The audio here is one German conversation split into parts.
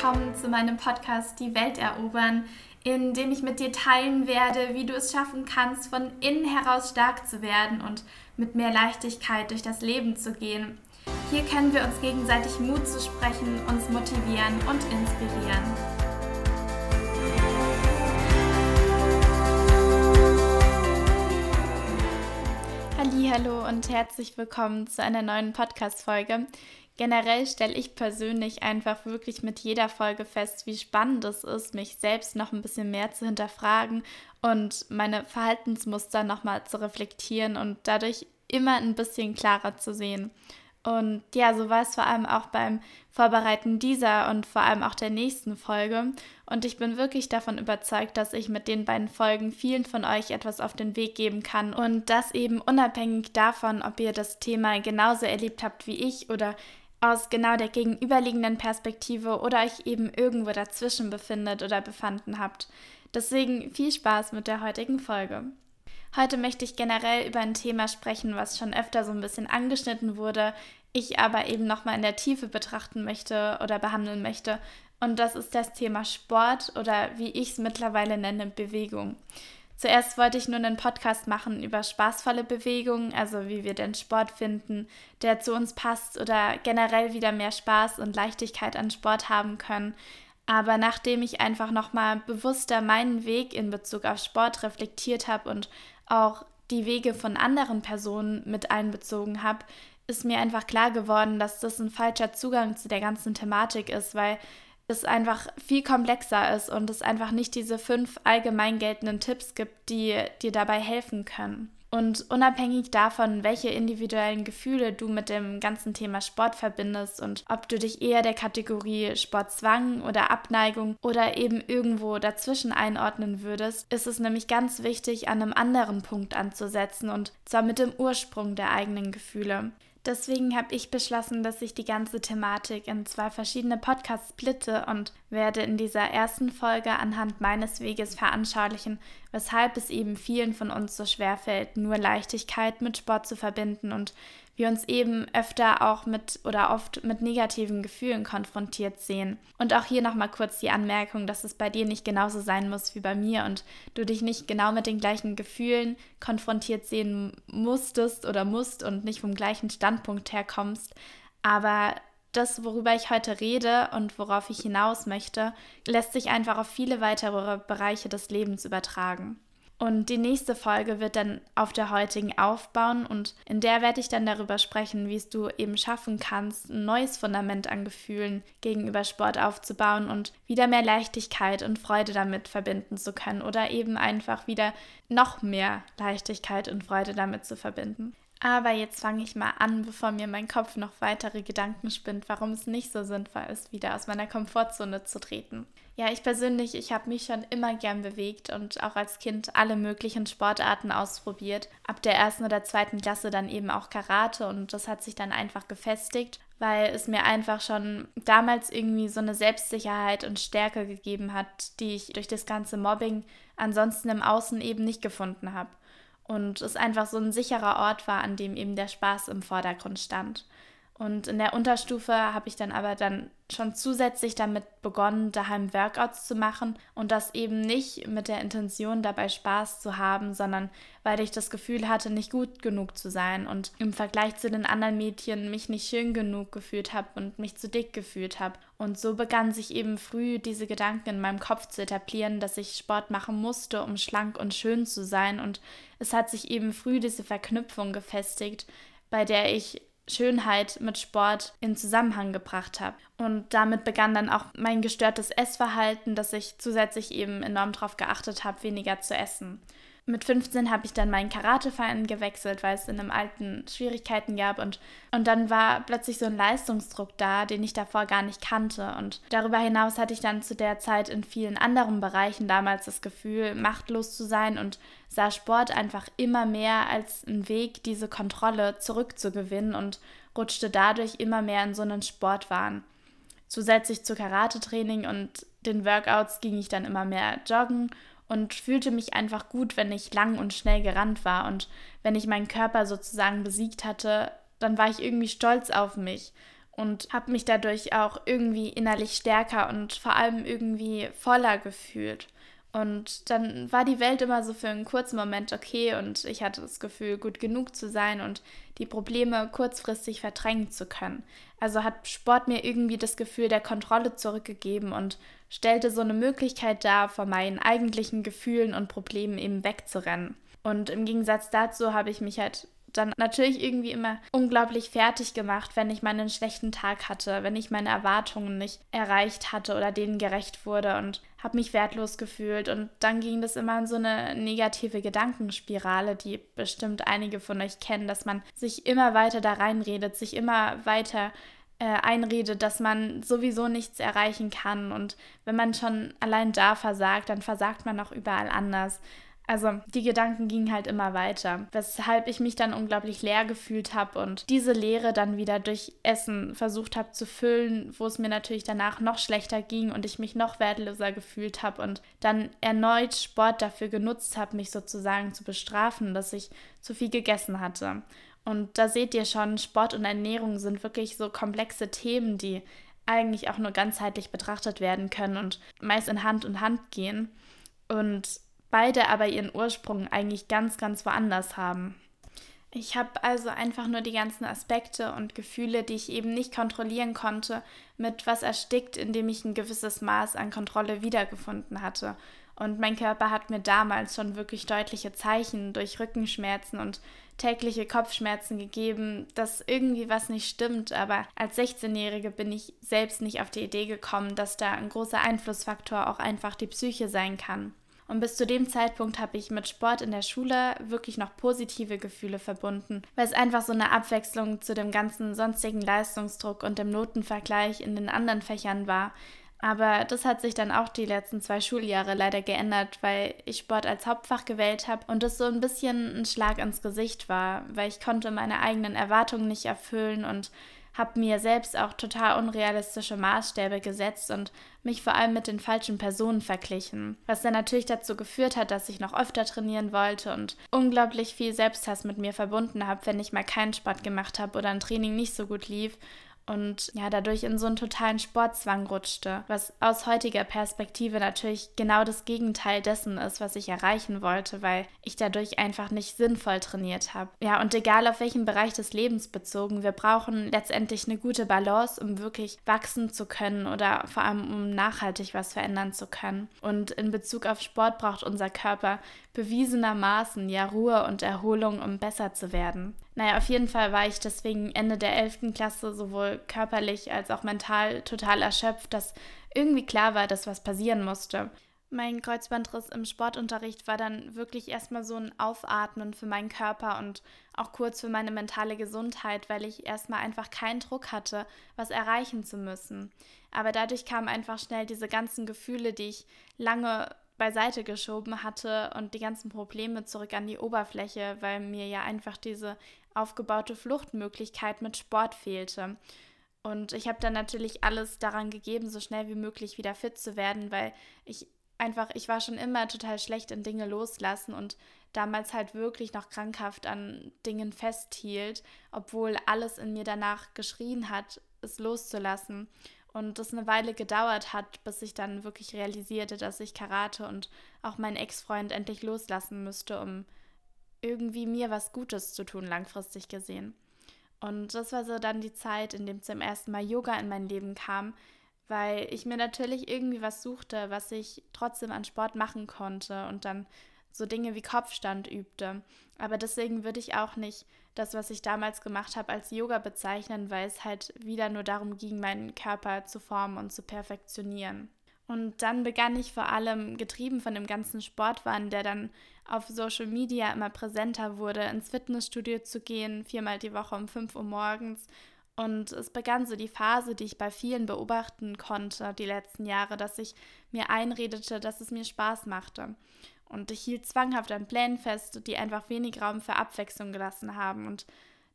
willkommen zu meinem Podcast Die Welt erobern, in dem ich mit dir teilen werde, wie du es schaffen kannst, von innen heraus stark zu werden und mit mehr Leichtigkeit durch das Leben zu gehen. Hier können wir uns gegenseitig Mut zu sprechen, uns motivieren und inspirieren. Hallo und herzlich willkommen zu einer neuen Podcast Folge. Generell stelle ich persönlich einfach wirklich mit jeder Folge fest, wie spannend es ist, mich selbst noch ein bisschen mehr zu hinterfragen und meine Verhaltensmuster nochmal zu reflektieren und dadurch immer ein bisschen klarer zu sehen. Und ja, so war es vor allem auch beim Vorbereiten dieser und vor allem auch der nächsten Folge. Und ich bin wirklich davon überzeugt, dass ich mit den beiden Folgen vielen von euch etwas auf den Weg geben kann. Und das eben unabhängig davon, ob ihr das Thema genauso erlebt habt wie ich oder aus genau der gegenüberliegenden Perspektive oder euch eben irgendwo dazwischen befindet oder befanden habt. Deswegen viel Spaß mit der heutigen Folge. Heute möchte ich generell über ein Thema sprechen, was schon öfter so ein bisschen angeschnitten wurde, ich aber eben nochmal in der Tiefe betrachten möchte oder behandeln möchte. Und das ist das Thema Sport oder wie ich es mittlerweile nenne, Bewegung. Zuerst wollte ich nur einen Podcast machen über spaßvolle Bewegungen, also wie wir den Sport finden, der zu uns passt oder generell wieder mehr Spaß und Leichtigkeit an Sport haben können. Aber nachdem ich einfach nochmal bewusster meinen Weg in Bezug auf Sport reflektiert habe und auch die Wege von anderen Personen mit einbezogen habe, ist mir einfach klar geworden, dass das ein falscher Zugang zu der ganzen Thematik ist, weil es einfach viel komplexer ist und es einfach nicht diese fünf allgemein geltenden Tipps gibt, die dir dabei helfen können. Und unabhängig davon, welche individuellen Gefühle du mit dem ganzen Thema Sport verbindest und ob du dich eher der Kategorie Sportzwang oder Abneigung oder eben irgendwo dazwischen einordnen würdest, ist es nämlich ganz wichtig, an einem anderen Punkt anzusetzen und zwar mit dem Ursprung der eigenen Gefühle. Deswegen habe ich beschlossen, dass ich die ganze Thematik in zwei verschiedene Podcasts splitte und werde in dieser ersten Folge anhand meines Weges veranschaulichen, weshalb es eben vielen von uns so schwer fällt, nur Leichtigkeit mit Sport zu verbinden und wir uns eben öfter auch mit oder oft mit negativen Gefühlen konfrontiert sehen. Und auch hier nochmal kurz die Anmerkung, dass es bei dir nicht genauso sein muss wie bei mir und du dich nicht genau mit den gleichen Gefühlen konfrontiert sehen musstest oder musst und nicht vom gleichen Standpunkt herkommst. Aber das, worüber ich heute rede und worauf ich hinaus möchte, lässt sich einfach auf viele weitere Bereiche des Lebens übertragen. Und die nächste Folge wird dann auf der heutigen aufbauen und in der werde ich dann darüber sprechen, wie es du eben schaffen kannst, ein neues Fundament an Gefühlen gegenüber Sport aufzubauen und wieder mehr Leichtigkeit und Freude damit verbinden zu können oder eben einfach wieder noch mehr Leichtigkeit und Freude damit zu verbinden. Aber jetzt fange ich mal an, bevor mir mein Kopf noch weitere Gedanken spinnt, warum es nicht so sinnvoll ist, wieder aus meiner Komfortzone zu treten. Ja, ich persönlich, ich habe mich schon immer gern bewegt und auch als Kind alle möglichen Sportarten ausprobiert. Ab der ersten oder zweiten Klasse dann eben auch Karate und das hat sich dann einfach gefestigt, weil es mir einfach schon damals irgendwie so eine Selbstsicherheit und Stärke gegeben hat, die ich durch das ganze Mobbing ansonsten im Außen eben nicht gefunden habe und es einfach so ein sicherer Ort war, an dem eben der Spaß im Vordergrund stand. Und in der Unterstufe habe ich dann aber dann schon zusätzlich damit begonnen, daheim Workouts zu machen und das eben nicht mit der Intention dabei Spaß zu haben, sondern weil ich das Gefühl hatte, nicht gut genug zu sein und im Vergleich zu den anderen Mädchen mich nicht schön genug gefühlt habe und mich zu dick gefühlt habe. Und so begann sich eben früh diese Gedanken in meinem Kopf zu etablieren, dass ich Sport machen musste, um schlank und schön zu sein und es hat sich eben früh diese Verknüpfung gefestigt, bei der ich Schönheit mit Sport in Zusammenhang gebracht habe. Und damit begann dann auch mein gestörtes Essverhalten, dass ich zusätzlich eben enorm darauf geachtet habe, weniger zu essen. Mit 15 habe ich dann meinen Karateverein gewechselt, weil es in einem alten Schwierigkeiten gab und, und dann war plötzlich so ein Leistungsdruck da, den ich davor gar nicht kannte. Und darüber hinaus hatte ich dann zu der Zeit in vielen anderen Bereichen damals das Gefühl, machtlos zu sein und sah Sport einfach immer mehr als einen Weg, diese Kontrolle zurückzugewinnen und rutschte dadurch immer mehr in so einen Sportwahn. Zusätzlich zu Karatetraining und den Workouts ging ich dann immer mehr joggen und fühlte mich einfach gut, wenn ich lang und schnell gerannt war und wenn ich meinen Körper sozusagen besiegt hatte, dann war ich irgendwie stolz auf mich. und habe mich dadurch auch irgendwie innerlich stärker und vor allem irgendwie voller gefühlt. Und dann war die Welt immer so für einen kurzen Moment okay und ich hatte das Gefühl, gut genug zu sein und die Probleme kurzfristig verdrängen zu können. Also hat Sport mir irgendwie das Gefühl der Kontrolle zurückgegeben und stellte so eine Möglichkeit dar, vor meinen eigentlichen Gefühlen und Problemen eben wegzurennen. Und im Gegensatz dazu habe ich mich halt dann natürlich irgendwie immer unglaublich fertig gemacht, wenn ich mal einen schlechten Tag hatte, wenn ich meine Erwartungen nicht erreicht hatte oder denen gerecht wurde und habe mich wertlos gefühlt. Und dann ging das immer in so eine negative Gedankenspirale, die bestimmt einige von euch kennen, dass man sich immer weiter da reinredet, sich immer weiter äh, einredet, dass man sowieso nichts erreichen kann. Und wenn man schon allein da versagt, dann versagt man auch überall anders. Also die Gedanken gingen halt immer weiter, weshalb ich mich dann unglaublich leer gefühlt habe und diese Leere dann wieder durch Essen versucht habe zu füllen, wo es mir natürlich danach noch schlechter ging und ich mich noch wertloser gefühlt habe und dann erneut Sport dafür genutzt habe, mich sozusagen zu bestrafen, dass ich zu viel gegessen hatte. Und da seht ihr schon, Sport und Ernährung sind wirklich so komplexe Themen, die eigentlich auch nur ganzheitlich betrachtet werden können und meist in Hand und Hand gehen. Und beide aber ihren Ursprung eigentlich ganz, ganz woanders haben. Ich habe also einfach nur die ganzen Aspekte und Gefühle, die ich eben nicht kontrollieren konnte, mit was erstickt, indem ich ein gewisses Maß an Kontrolle wiedergefunden hatte. Und mein Körper hat mir damals schon wirklich deutliche Zeichen durch Rückenschmerzen und tägliche Kopfschmerzen gegeben, dass irgendwie was nicht stimmt. Aber als 16-Jährige bin ich selbst nicht auf die Idee gekommen, dass da ein großer Einflussfaktor auch einfach die Psyche sein kann. Und bis zu dem Zeitpunkt habe ich mit Sport in der Schule wirklich noch positive Gefühle verbunden, weil es einfach so eine Abwechslung zu dem ganzen sonstigen Leistungsdruck und dem Notenvergleich in den anderen Fächern war. Aber das hat sich dann auch die letzten zwei Schuljahre leider geändert, weil ich Sport als Hauptfach gewählt habe und das so ein bisschen ein Schlag ins Gesicht war, weil ich konnte meine eigenen Erwartungen nicht erfüllen und habe mir selbst auch total unrealistische Maßstäbe gesetzt und mich vor allem mit den falschen Personen verglichen, was dann natürlich dazu geführt hat, dass ich noch öfter trainieren wollte und unglaublich viel Selbsthass mit mir verbunden habe, wenn ich mal keinen Sport gemacht habe oder ein Training nicht so gut lief und ja, dadurch in so einen totalen Sportzwang rutschte, was aus heutiger Perspektive natürlich genau das Gegenteil dessen ist, was ich erreichen wollte, weil ich dadurch einfach nicht sinnvoll trainiert habe. Ja, und egal auf welchen Bereich des Lebens bezogen, wir brauchen letztendlich eine gute Balance, um wirklich wachsen zu können oder vor allem um nachhaltig was verändern zu können. Und in Bezug auf Sport braucht unser Körper bewiesenermaßen ja Ruhe und Erholung, um besser zu werden. Naja, auf jeden Fall war ich deswegen Ende der 11. Klasse sowohl körperlich als auch mental total erschöpft, dass irgendwie klar war, dass was passieren musste. Mein Kreuzbandriss im Sportunterricht war dann wirklich erstmal so ein Aufatmen für meinen Körper und auch kurz für meine mentale Gesundheit, weil ich erstmal einfach keinen Druck hatte, was erreichen zu müssen. Aber dadurch kamen einfach schnell diese ganzen Gefühle, die ich lange beiseite geschoben hatte und die ganzen Probleme zurück an die Oberfläche, weil mir ja einfach diese aufgebaute Fluchtmöglichkeit mit Sport fehlte. Und ich habe dann natürlich alles daran gegeben, so schnell wie möglich wieder fit zu werden, weil ich einfach, ich war schon immer total schlecht in Dinge loslassen und damals halt wirklich noch krankhaft an Dingen festhielt, obwohl alles in mir danach geschrien hat, es loszulassen. Und das eine Weile gedauert hat, bis ich dann wirklich realisierte, dass ich Karate und auch meinen Ex-Freund endlich loslassen müsste, um irgendwie mir was Gutes zu tun, langfristig gesehen. Und das war so dann die Zeit, in dem zum ersten Mal Yoga in mein Leben kam, weil ich mir natürlich irgendwie was suchte, was ich trotzdem an Sport machen konnte und dann so Dinge wie Kopfstand übte. Aber deswegen würde ich auch nicht das, was ich damals gemacht habe, als Yoga bezeichnen, weil es halt wieder nur darum ging, meinen Körper zu formen und zu perfektionieren. Und dann begann ich vor allem, getrieben von dem ganzen Sportwahn, der dann auf Social Media immer präsenter wurde, ins Fitnessstudio zu gehen, viermal die Woche um 5 Uhr morgens. Und es begann so die Phase, die ich bei vielen beobachten konnte, die letzten Jahre, dass ich mir einredete, dass es mir Spaß machte. Und ich hielt zwanghaft an Plänen fest, die einfach wenig Raum für Abwechslung gelassen haben. Und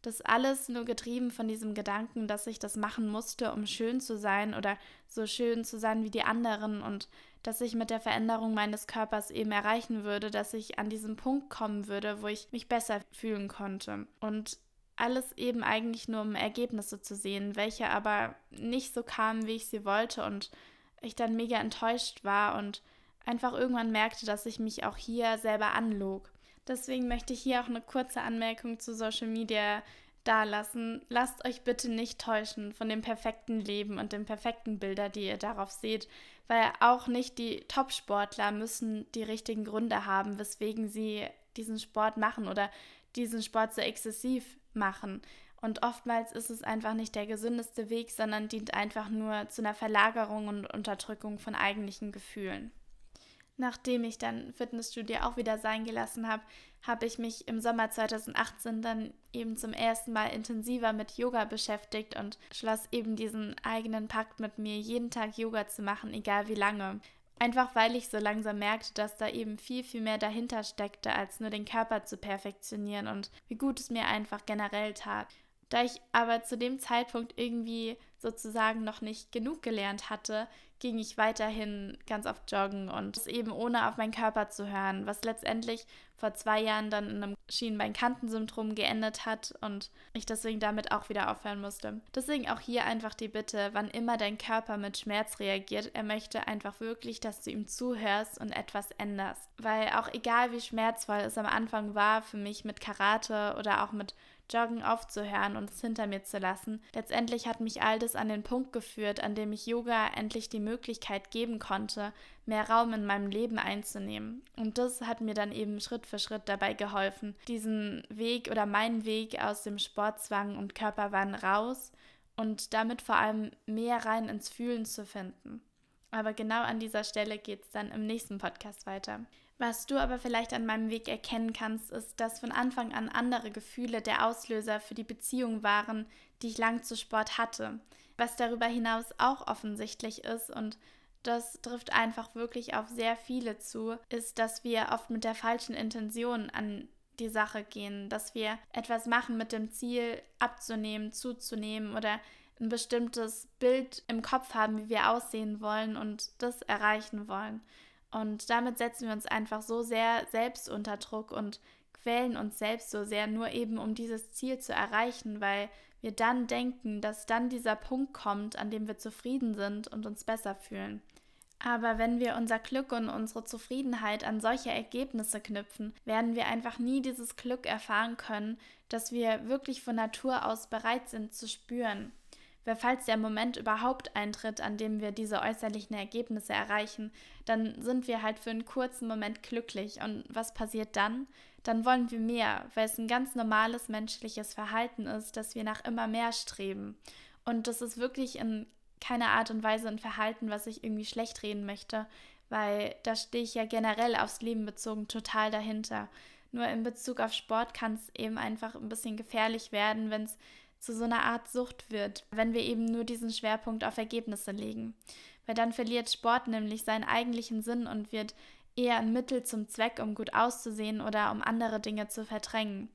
das alles nur getrieben von diesem Gedanken, dass ich das machen musste, um schön zu sein oder so schön zu sein wie die anderen und dass ich mit der Veränderung meines Körpers eben erreichen würde, dass ich an diesen Punkt kommen würde, wo ich mich besser fühlen konnte. Und alles eben eigentlich nur um Ergebnisse zu sehen, welche aber nicht so kamen, wie ich sie wollte und ich dann mega enttäuscht war und einfach irgendwann merkte, dass ich mich auch hier selber anlog. Deswegen möchte ich hier auch eine kurze Anmerkung zu Social Media dalassen. Lasst euch bitte nicht täuschen von dem perfekten Leben und den perfekten Bilder, die ihr darauf seht, weil auch nicht die Top-Sportler müssen die richtigen Gründe haben, weswegen sie diesen Sport machen oder diesen Sport so exzessiv machen. Und oftmals ist es einfach nicht der gesündeste Weg, sondern dient einfach nur zu einer Verlagerung und Unterdrückung von eigentlichen Gefühlen. Nachdem ich dann Fitnessstudio auch wieder sein gelassen habe, habe ich mich im Sommer 2018 dann eben zum ersten Mal intensiver mit Yoga beschäftigt und schloss eben diesen eigenen Pakt mit mir, jeden Tag Yoga zu machen, egal wie lange. Einfach weil ich so langsam merkte, dass da eben viel, viel mehr dahinter steckte, als nur den Körper zu perfektionieren und wie gut es mir einfach generell tat. Da ich aber zu dem Zeitpunkt irgendwie sozusagen noch nicht genug gelernt hatte, ging ich weiterhin ganz oft joggen und es eben ohne auf meinen Körper zu hören, was letztendlich vor zwei Jahren dann in einem Schienbeinkantensyndrom geendet hat und ich deswegen damit auch wieder aufhören musste. Deswegen auch hier einfach die Bitte, wann immer dein Körper mit Schmerz reagiert, er möchte einfach wirklich, dass du ihm zuhörst und etwas änderst. Weil auch egal wie schmerzvoll es am Anfang war für mich mit Karate oder auch mit Joggen aufzuhören und es hinter mir zu lassen. Letztendlich hat mich all das an den Punkt geführt, an dem ich Yoga endlich die Möglichkeit geben konnte, mehr Raum in meinem Leben einzunehmen. Und das hat mir dann eben Schritt für Schritt dabei geholfen, diesen Weg oder meinen Weg aus dem Sportzwang und Körperwahn raus und damit vor allem mehr rein ins Fühlen zu finden. Aber genau an dieser Stelle geht es dann im nächsten Podcast weiter. Was du aber vielleicht an meinem Weg erkennen kannst, ist, dass von Anfang an andere Gefühle der Auslöser für die Beziehung waren, die ich lang zu Sport hatte. Was darüber hinaus auch offensichtlich ist und das trifft einfach wirklich auf sehr viele zu, ist, dass wir oft mit der falschen Intention an die Sache gehen, dass wir etwas machen mit dem Ziel abzunehmen, zuzunehmen oder ein bestimmtes Bild im Kopf haben, wie wir aussehen wollen und das erreichen wollen. Und damit setzen wir uns einfach so sehr selbst unter Druck und quälen uns selbst so sehr, nur eben um dieses Ziel zu erreichen, weil wir dann denken, dass dann dieser Punkt kommt, an dem wir zufrieden sind und uns besser fühlen. Aber wenn wir unser Glück und unsere Zufriedenheit an solche Ergebnisse knüpfen, werden wir einfach nie dieses Glück erfahren können, das wir wirklich von Natur aus bereit sind zu spüren. Weil falls der Moment überhaupt eintritt, an dem wir diese äußerlichen Ergebnisse erreichen, dann sind wir halt für einen kurzen Moment glücklich. Und was passiert dann? Dann wollen wir mehr, weil es ein ganz normales menschliches Verhalten ist, dass wir nach immer mehr streben. Und das ist wirklich in keiner Art und Weise ein Verhalten, was ich irgendwie schlecht reden möchte, weil da stehe ich ja generell aufs Leben bezogen total dahinter. Nur in Bezug auf Sport kann es eben einfach ein bisschen gefährlich werden, wenn es zu so einer Art Sucht wird, wenn wir eben nur diesen Schwerpunkt auf Ergebnisse legen. Weil dann verliert Sport nämlich seinen eigentlichen Sinn und wird eher ein Mittel zum Zweck, um gut auszusehen oder um andere Dinge zu verdrängen.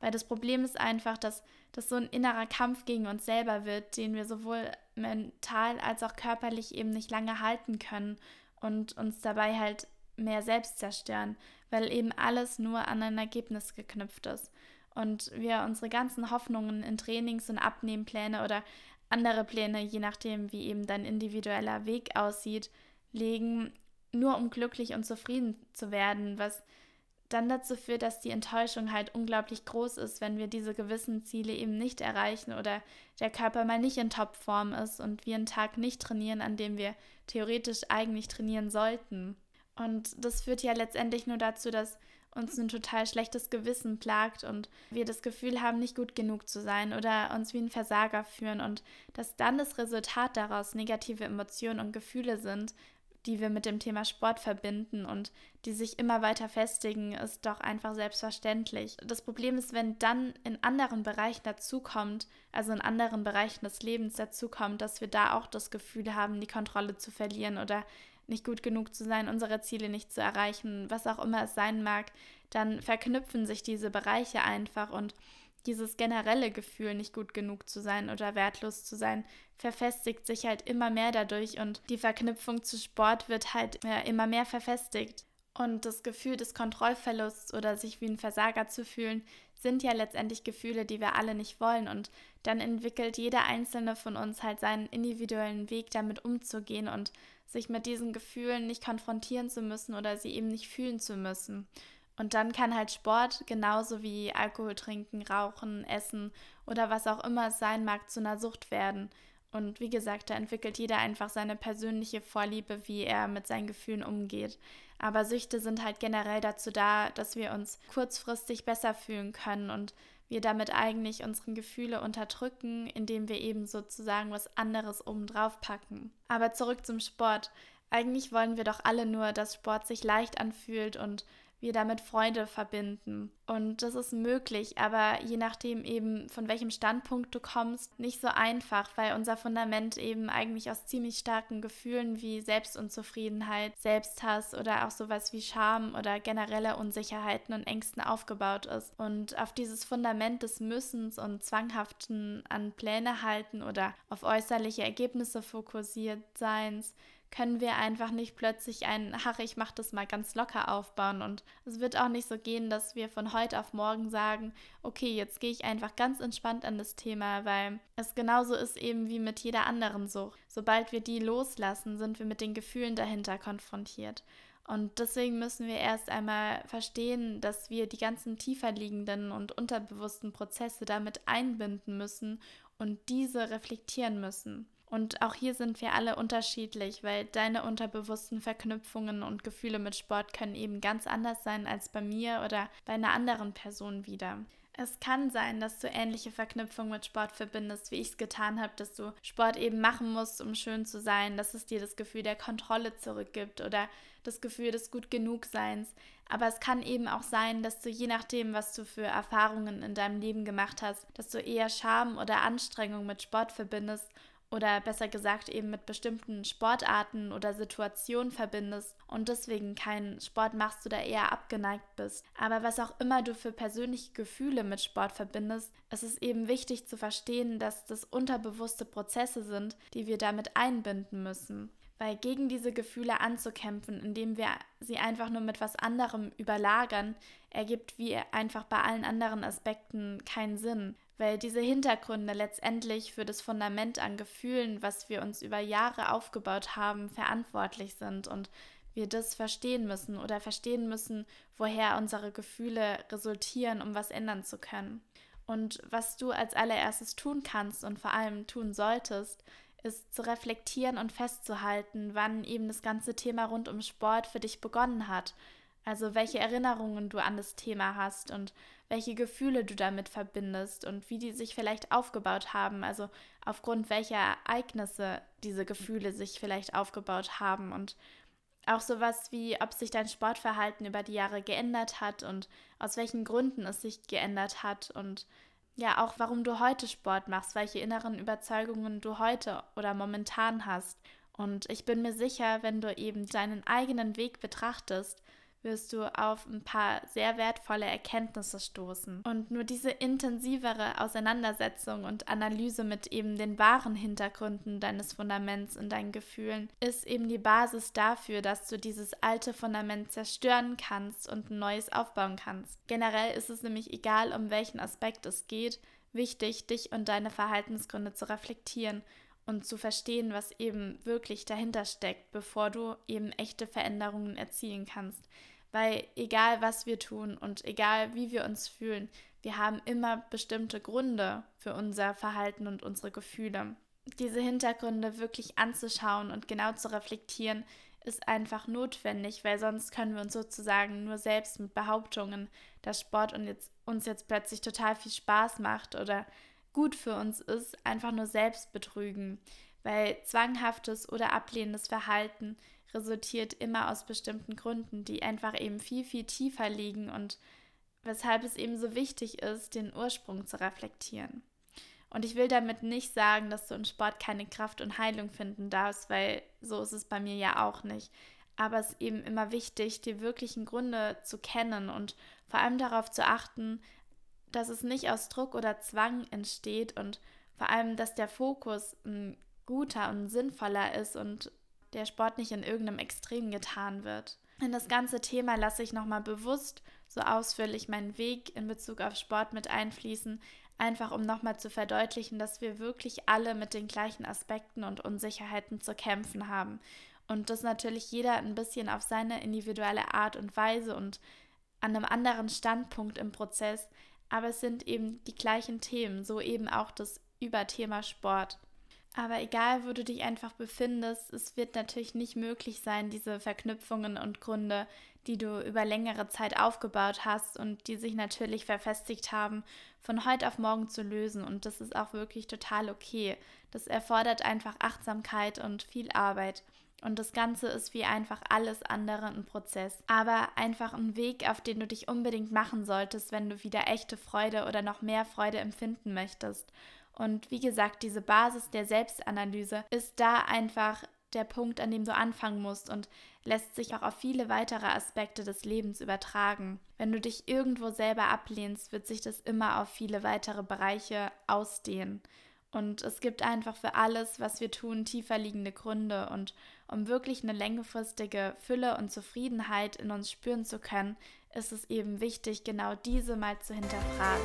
Weil das Problem ist einfach, dass das so ein innerer Kampf gegen uns selber wird, den wir sowohl mental als auch körperlich eben nicht lange halten können und uns dabei halt mehr selbst zerstören, weil eben alles nur an ein Ergebnis geknüpft ist und wir unsere ganzen Hoffnungen in Trainings und Abnehmpläne oder andere Pläne, je nachdem, wie eben dein individueller Weg aussieht, legen, nur um glücklich und zufrieden zu werden, was dann dazu führt, dass die Enttäuschung halt unglaublich groß ist, wenn wir diese gewissen Ziele eben nicht erreichen oder der Körper mal nicht in Topform ist und wir einen Tag nicht trainieren, an dem wir theoretisch eigentlich trainieren sollten. Und das führt ja letztendlich nur dazu, dass uns ein total schlechtes Gewissen plagt und wir das Gefühl haben, nicht gut genug zu sein oder uns wie ein Versager führen und dass dann das Resultat daraus negative Emotionen und Gefühle sind, die wir mit dem Thema Sport verbinden und die sich immer weiter festigen, ist doch einfach selbstverständlich. Das Problem ist, wenn dann in anderen Bereichen dazukommt, also in anderen Bereichen des Lebens dazukommt, dass wir da auch das Gefühl haben, die Kontrolle zu verlieren oder nicht gut genug zu sein, unsere Ziele nicht zu erreichen, was auch immer es sein mag, dann verknüpfen sich diese Bereiche einfach und dieses generelle Gefühl, nicht gut genug zu sein oder wertlos zu sein, verfestigt sich halt immer mehr dadurch und die Verknüpfung zu Sport wird halt immer mehr verfestigt. Und das Gefühl des Kontrollverlusts oder sich wie ein Versager zu fühlen, sind ja letztendlich Gefühle, die wir alle nicht wollen. Und dann entwickelt jeder einzelne von uns halt seinen individuellen Weg, damit umzugehen und sich mit diesen Gefühlen nicht konfrontieren zu müssen oder sie eben nicht fühlen zu müssen. Und dann kann halt Sport genauso wie Alkohol trinken, rauchen, essen oder was auch immer es sein mag zu einer Sucht werden. Und wie gesagt, da entwickelt jeder einfach seine persönliche Vorliebe, wie er mit seinen Gefühlen umgeht. Aber Süchte sind halt generell dazu da, dass wir uns kurzfristig besser fühlen können und wir damit eigentlich unsere Gefühle unterdrücken, indem wir eben sozusagen was anderes obendrauf packen. Aber zurück zum Sport. Eigentlich wollen wir doch alle nur, dass Sport sich leicht anfühlt und wir damit Freude verbinden. Und das ist möglich, aber je nachdem eben, von welchem Standpunkt du kommst, nicht so einfach, weil unser Fundament eben eigentlich aus ziemlich starken Gefühlen wie Selbstunzufriedenheit, Selbsthass oder auch sowas wie Scham oder generelle Unsicherheiten und Ängsten aufgebaut ist. Und auf dieses Fundament des Müssens und Zwanghaften an Pläne halten oder auf äußerliche Ergebnisse fokussiert Seins, können wir einfach nicht plötzlich ein, ach, ich mache das mal ganz locker aufbauen. Und es wird auch nicht so gehen, dass wir von heute auf morgen sagen, okay, jetzt gehe ich einfach ganz entspannt an das Thema, weil es genauso ist eben wie mit jeder anderen Sucht. Sobald wir die loslassen, sind wir mit den Gefühlen dahinter konfrontiert. Und deswegen müssen wir erst einmal verstehen, dass wir die ganzen tiefer liegenden und unterbewussten Prozesse damit einbinden müssen und diese reflektieren müssen. Und auch hier sind wir alle unterschiedlich, weil deine unterbewussten Verknüpfungen und Gefühle mit Sport können eben ganz anders sein als bei mir oder bei einer anderen Person wieder. Es kann sein, dass du ähnliche Verknüpfungen mit Sport verbindest, wie ich es getan habe, dass du Sport eben machen musst, um schön zu sein, dass es dir das Gefühl der Kontrolle zurückgibt oder das Gefühl des gut genug Seins. Aber es kann eben auch sein, dass du je nachdem, was du für Erfahrungen in deinem Leben gemacht hast, dass du eher Scham oder Anstrengung mit Sport verbindest oder besser gesagt eben mit bestimmten Sportarten oder Situationen verbindest und deswegen keinen Sport machst oder eher abgeneigt bist. Aber was auch immer du für persönliche Gefühle mit Sport verbindest, es ist eben wichtig zu verstehen, dass das unterbewusste Prozesse sind, die wir damit einbinden müssen. Weil gegen diese Gefühle anzukämpfen, indem wir sie einfach nur mit was anderem überlagern, ergibt wie einfach bei allen anderen Aspekten keinen Sinn weil diese Hintergründe letztendlich für das Fundament an Gefühlen, was wir uns über Jahre aufgebaut haben, verantwortlich sind und wir das verstehen müssen oder verstehen müssen, woher unsere Gefühle resultieren, um was ändern zu können. Und was du als allererstes tun kannst und vor allem tun solltest, ist zu reflektieren und festzuhalten, wann eben das ganze Thema rund um Sport für dich begonnen hat. Also welche Erinnerungen du an das Thema hast und welche Gefühle du damit verbindest und wie die sich vielleicht aufgebaut haben, also aufgrund welcher Ereignisse diese Gefühle sich vielleicht aufgebaut haben. Und auch sowas wie, ob sich dein Sportverhalten über die Jahre geändert hat und aus welchen Gründen es sich geändert hat. Und ja auch warum du heute Sport machst, welche inneren Überzeugungen du heute oder momentan hast. Und ich bin mir sicher, wenn du eben deinen eigenen Weg betrachtest, wirst du auf ein paar sehr wertvolle Erkenntnisse stoßen. Und nur diese intensivere Auseinandersetzung und Analyse mit eben den wahren Hintergründen deines Fundaments und deinen Gefühlen ist eben die Basis dafür, dass du dieses alte Fundament zerstören kannst und ein neues aufbauen kannst. Generell ist es nämlich egal, um welchen Aspekt es geht, wichtig, dich und deine Verhaltensgründe zu reflektieren und zu verstehen, was eben wirklich dahinter steckt, bevor du eben echte Veränderungen erzielen kannst. Weil egal was wir tun und egal wie wir uns fühlen, wir haben immer bestimmte Gründe für unser Verhalten und unsere Gefühle. Diese Hintergründe wirklich anzuschauen und genau zu reflektieren, ist einfach notwendig, weil sonst können wir uns sozusagen nur selbst mit Behauptungen, dass Sport uns jetzt, plötzlich total viel Spaß macht oder gut für uns ist, einfach nur selbst betrügen, weil zwanghaftes oder ablehnendes Verhalten resultiert immer aus bestimmten Gründen, die einfach eben viel, viel tiefer liegen und weshalb es eben so wichtig ist, den Ursprung zu reflektieren. Und ich will damit nicht sagen, dass du im Sport keine Kraft und Heilung finden darfst, weil so ist es bei mir ja auch nicht. Aber es ist eben immer wichtig, die wirklichen Gründe zu kennen und vor allem darauf zu achten, dass es nicht aus Druck oder Zwang entsteht und vor allem, dass der Fokus ein guter und sinnvoller ist und der Sport nicht in irgendeinem Extrem getan wird. In das ganze Thema lasse ich nochmal bewusst so ausführlich meinen Weg in Bezug auf Sport mit einfließen, einfach um nochmal zu verdeutlichen, dass wir wirklich alle mit den gleichen Aspekten und Unsicherheiten zu kämpfen haben. Und dass natürlich jeder ein bisschen auf seine individuelle Art und Weise und an einem anderen Standpunkt im Prozess, aber es sind eben die gleichen Themen, so eben auch das Überthema Sport. Aber egal, wo du dich einfach befindest, es wird natürlich nicht möglich sein, diese Verknüpfungen und Gründe, die du über längere Zeit aufgebaut hast und die sich natürlich verfestigt haben, von heute auf morgen zu lösen. Und das ist auch wirklich total okay. Das erfordert einfach Achtsamkeit und viel Arbeit. Und das Ganze ist wie einfach alles andere ein Prozess. Aber einfach ein Weg, auf den du dich unbedingt machen solltest, wenn du wieder echte Freude oder noch mehr Freude empfinden möchtest. Und wie gesagt, diese Basis der Selbstanalyse ist da einfach der Punkt, an dem du anfangen musst und lässt sich auch auf viele weitere Aspekte des Lebens übertragen. Wenn du dich irgendwo selber ablehnst, wird sich das immer auf viele weitere Bereiche ausdehnen. Und es gibt einfach für alles, was wir tun, tiefer liegende Gründe. Und um wirklich eine längerfristige Fülle und Zufriedenheit in uns spüren zu können, ist es eben wichtig, genau diese mal zu hinterfragen.